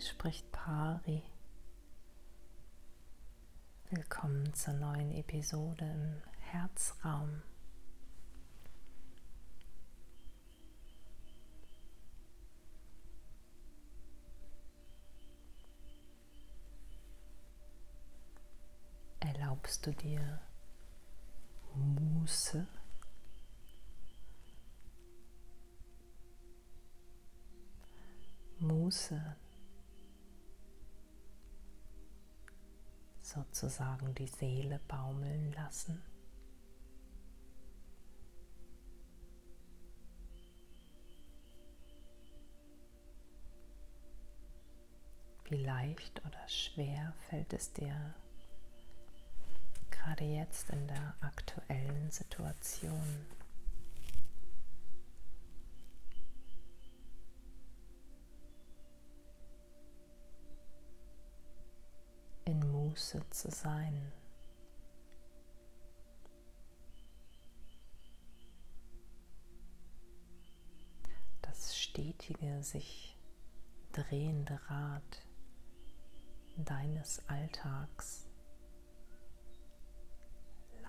Spricht Pari. Willkommen zur neuen Episode im Herzraum. Erlaubst du dir Muße? Muße, sozusagen die Seele baumeln lassen. Wie leicht oder schwer fällt es dir gerade jetzt in der aktuellen Situation? Muße zu sein. Das stetige, sich drehende Rad deines Alltags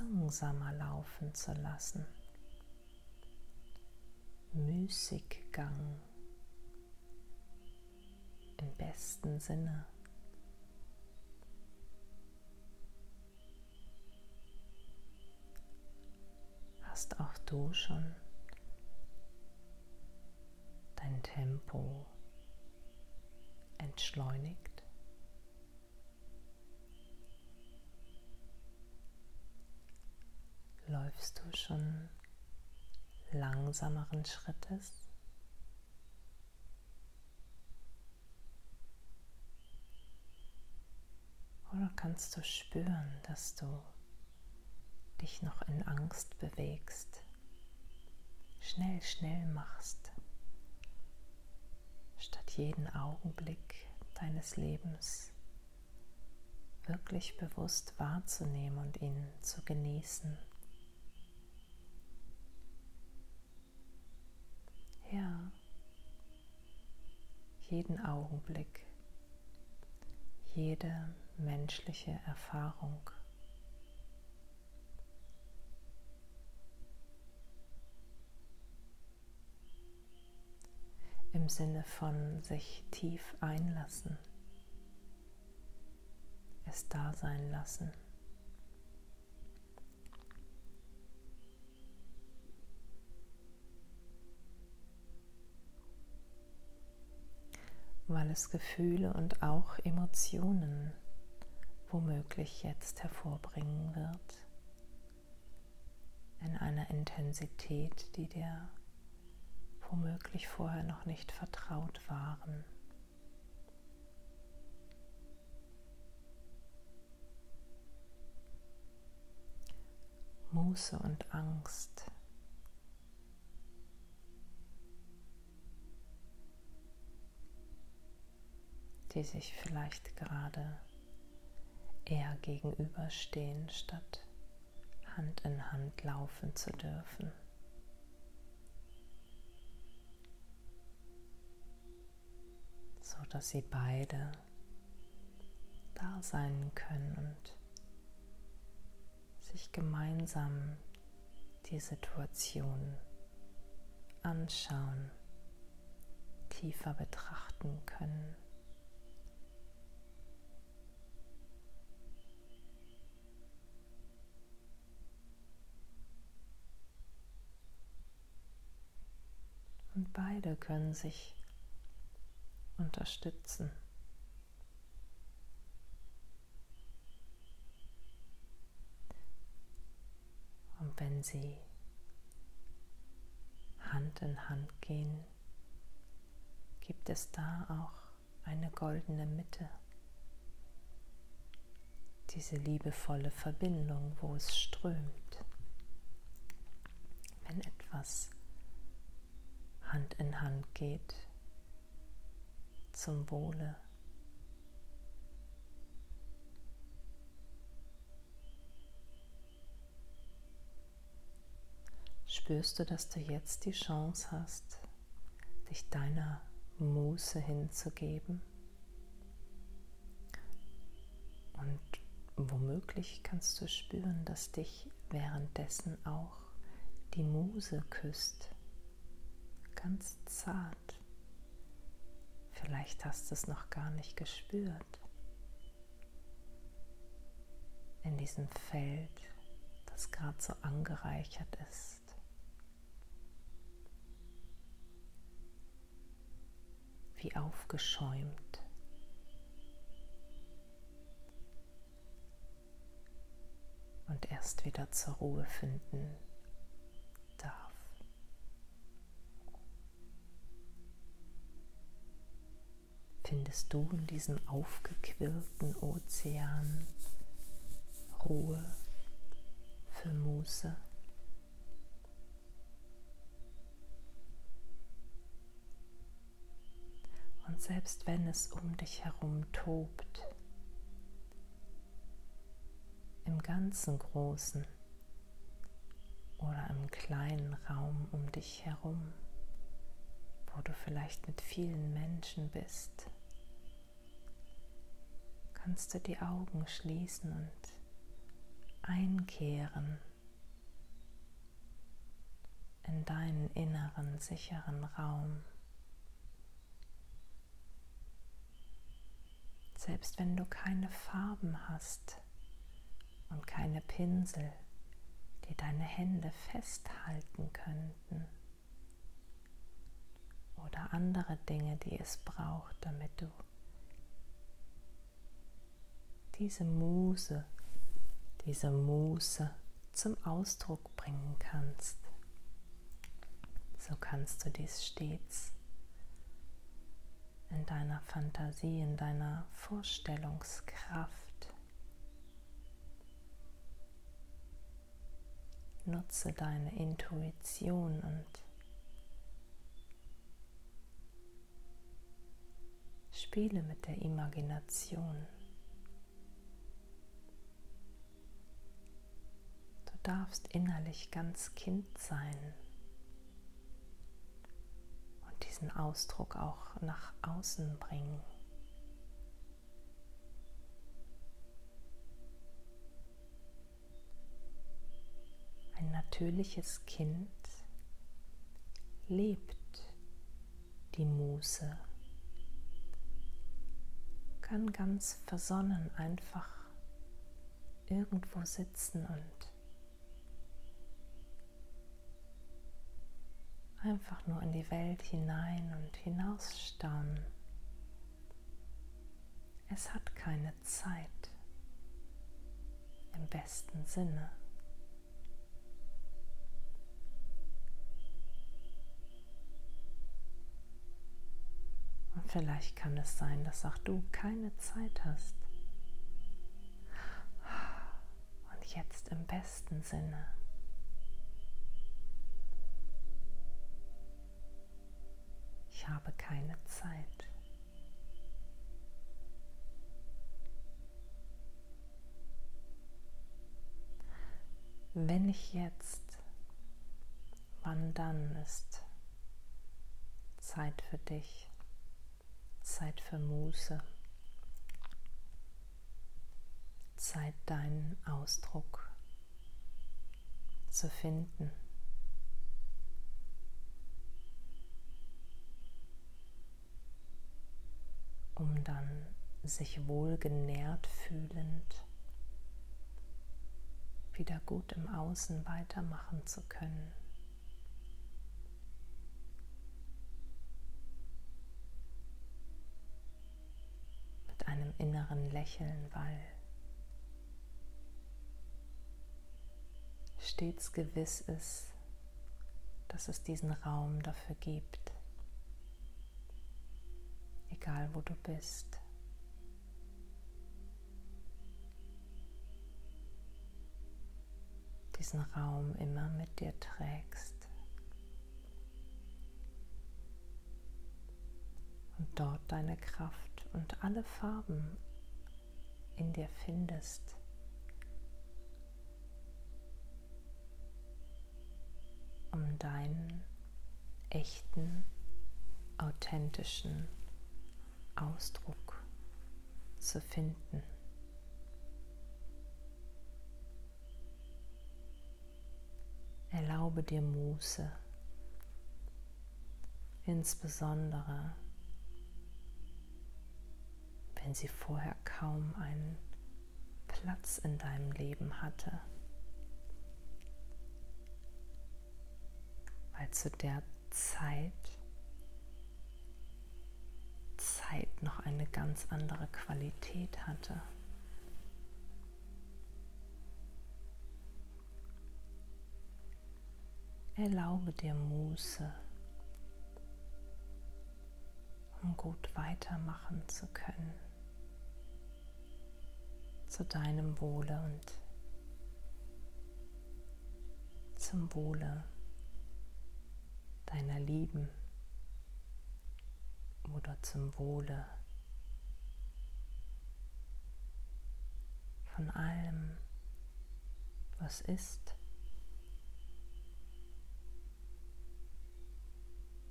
langsamer laufen zu lassen. Müßiggang im besten Sinne. Hast auch du schon dein Tempo entschleunigt. Läufst du schon langsameren Schrittes? Oder kannst du spüren, dass du dich noch in Angst bewegst, schnell, schnell machst, statt jeden Augenblick deines Lebens wirklich bewusst wahrzunehmen und ihn zu genießen. Ja, jeden Augenblick, jede menschliche Erfahrung. Im Sinne von sich tief einlassen, es da sein lassen. weil es Gefühle und auch Emotionen womöglich jetzt hervorbringen wird in einer Intensität, die dir womöglich vorher noch nicht vertraut waren. Muße und Angst. die sich vielleicht gerade eher gegenüberstehen, statt Hand in Hand laufen zu dürfen. Dass sie beide da sein können und sich gemeinsam die Situation anschauen, tiefer betrachten können. Und beide können sich unterstützen. Und wenn sie Hand in Hand gehen, gibt es da auch eine goldene Mitte. Diese liebevolle Verbindung, wo es strömt. Wenn etwas Hand in Hand geht, zum Wohle. Spürst du, dass du jetzt die Chance hast, dich deiner Muße hinzugeben. Und womöglich kannst du spüren, dass dich währenddessen auch die Muse küsst, ganz zart. Vielleicht hast du es noch gar nicht gespürt. In diesem Feld, das gerade so angereichert ist. Wie aufgeschäumt. Und erst wieder zur Ruhe finden Findest du in diesem aufgequirlten Ozean Ruhe für Muße? Und selbst wenn es um dich herum tobt, im ganzen Großen oder im kleinen Raum um dich herum, wo du vielleicht mit vielen Menschen bist, kannst du die Augen schließen und einkehren in deinen inneren sicheren Raum. Selbst wenn du keine Farben hast und keine Pinsel, die deine Hände festhalten könnten oder andere Dinge, die es braucht, damit du diese Muse, diese Muße zum Ausdruck bringen kannst. So kannst du dies stets in deiner Fantasie, in deiner Vorstellungskraft nutze deine Intuition und spiele mit der Imagination. Darfst innerlich ganz Kind sein und diesen Ausdruck auch nach außen bringen. Ein natürliches Kind lebt die Muße, kann ganz versonnen einfach irgendwo sitzen und einfach nur in die Welt hinein und hinausstaunen. Es hat keine Zeit im besten Sinne. Und vielleicht kann es sein, dass auch du keine Zeit hast. Und jetzt im besten Sinne. Habe keine Zeit. Wenn ich jetzt, wann dann ist Zeit für dich, Zeit für Muße, Zeit deinen Ausdruck zu finden. Um dann sich wohl genährt fühlend wieder gut im Außen weitermachen zu können. Mit einem inneren Lächeln, weil stets gewiss ist, dass es diesen Raum dafür gibt egal wo du bist. Diesen Raum immer mit dir trägst. Und dort deine Kraft und alle Farben in dir findest. um deinen echten authentischen Ausdruck zu finden. Erlaube dir Muße, insbesondere wenn sie vorher kaum einen Platz in deinem Leben hatte, weil zu der Zeit Zeit noch eine ganz andere Qualität hatte. Erlaube dir Muße, um gut weitermachen zu können, zu deinem Wohle und zum Wohle deiner Lieben oder zum Wohle von allem, was ist.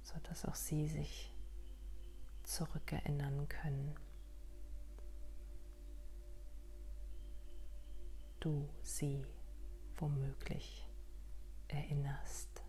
sodass auch sie sich zurückerinnern können. Du sie womöglich erinnerst.